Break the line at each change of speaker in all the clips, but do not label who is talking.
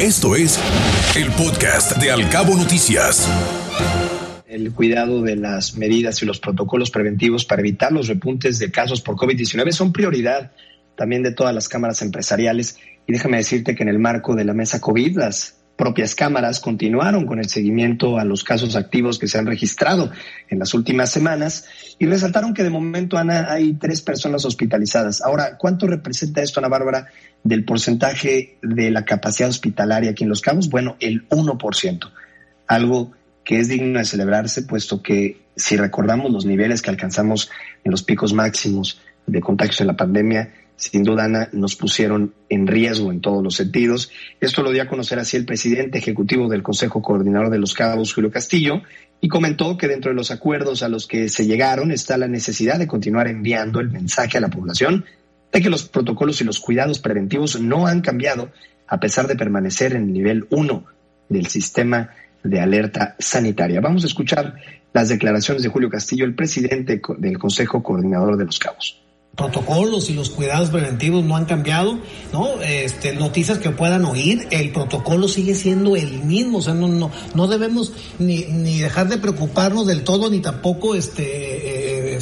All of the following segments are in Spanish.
Esto es el podcast de Alcabo Noticias.
El cuidado de las medidas y los protocolos preventivos para evitar los repuntes de casos por COVID-19 son prioridad también de todas las cámaras empresariales. Y déjame decirte que en el marco de la mesa COVID, las propias cámaras continuaron con el seguimiento a los casos activos que se han registrado en las últimas semanas y resaltaron que de momento, Ana, hay tres personas hospitalizadas. Ahora, ¿cuánto representa esto, Ana Bárbara, del porcentaje de la capacidad hospitalaria aquí en Los Cabos? Bueno, el 1%, algo que es digno de celebrarse, puesto que si recordamos los niveles que alcanzamos en los picos máximos de contagios en la pandemia, sin duda, Ana, nos pusieron en riesgo en todos los sentidos. Esto lo dio a conocer así el presidente ejecutivo del Consejo Coordinador de los Cabos, Julio Castillo, y comentó que dentro de los acuerdos a los que se llegaron está la necesidad de continuar enviando el mensaje a la población de que los protocolos y los cuidados preventivos no han cambiado a pesar de permanecer en el nivel 1 del sistema de alerta sanitaria. Vamos a escuchar las declaraciones de Julio Castillo, el presidente del Consejo Coordinador de los Cabos
protocolos y los cuidados preventivos no han cambiado, ¿no? Este, noticias que puedan oír, el protocolo sigue siendo el mismo, o sea, no, no, no debemos ni, ni dejar de preocuparnos del todo, ni tampoco este,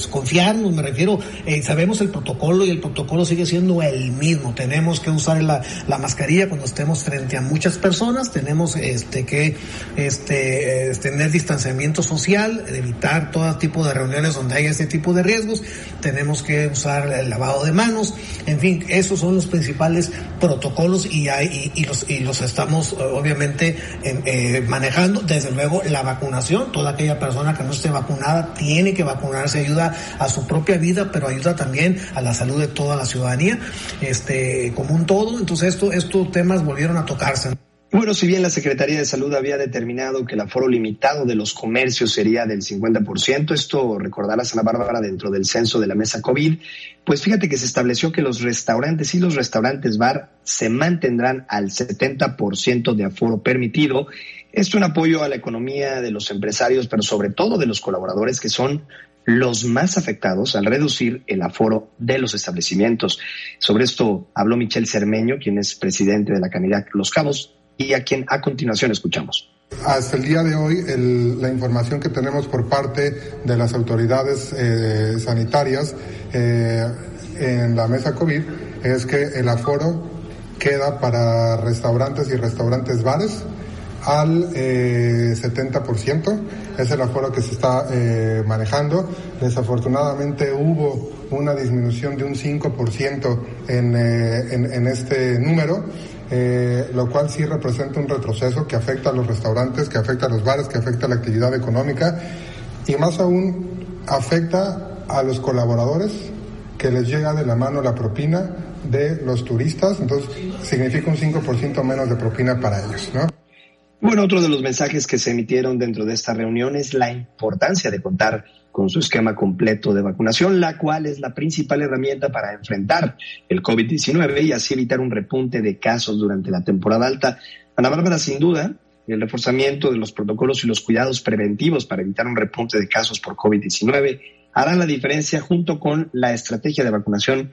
confiarnos, me refiero, eh, sabemos el protocolo y el protocolo sigue siendo el mismo, tenemos que usar la, la mascarilla cuando estemos frente a muchas personas, tenemos este, que este, eh, tener distanciamiento social, evitar todo tipo de reuniones donde haya este tipo de riesgos, tenemos que usar el lavado de manos, en fin, esos son los principales protocolos y, hay, y, los, y los estamos eh, obviamente eh, manejando. Desde luego, la vacunación, toda aquella persona que no esté vacunada tiene que vacunarse, ayuda a su propia vida, pero ayuda también a la salud de toda la ciudadanía, este, como un todo. Entonces, esto, estos temas volvieron a tocarse.
Bueno, si bien la Secretaría de Salud había determinado que el aforo limitado de los comercios sería del 50%, esto recordarás a la Bárbara dentro del censo de la mesa COVID, pues fíjate que se estableció que los restaurantes y los restaurantes bar se mantendrán al 70% de aforo permitido. Esto en apoyo a la economía de los empresarios, pero sobre todo de los colaboradores que son los más afectados al reducir el aforo de los establecimientos. Sobre esto habló Michel Cermeño, quien es presidente de la Canidad Los Cabos, y a quien a continuación escuchamos.
Hasta el día de hoy, la información que tenemos por parte de las autoridades eh, sanitarias eh, en la mesa COVID es que el aforo queda para restaurantes y restaurantes bares al 70%. Eh, es el aforo que se está manejando. Desafortunadamente hubo una disminución de un 5% en, en, en este número eh, lo cual sí representa un retroceso que afecta a los restaurantes, que afecta a los bares, que afecta a la actividad económica y más aún afecta a los colaboradores que les llega de la mano la propina de los turistas, entonces significa un 5% menos de propina para ellos, ¿no?
Bueno, otro de los mensajes que se emitieron dentro de esta reunión es la importancia de contar con su esquema completo de vacunación, la cual es la principal herramienta para enfrentar el COVID-19 y así evitar un repunte de casos durante la temporada alta. Ana Bárbara, sin duda, el reforzamiento de los protocolos y los cuidados preventivos para evitar un repunte de casos por COVID-19 hará la diferencia junto con la estrategia de vacunación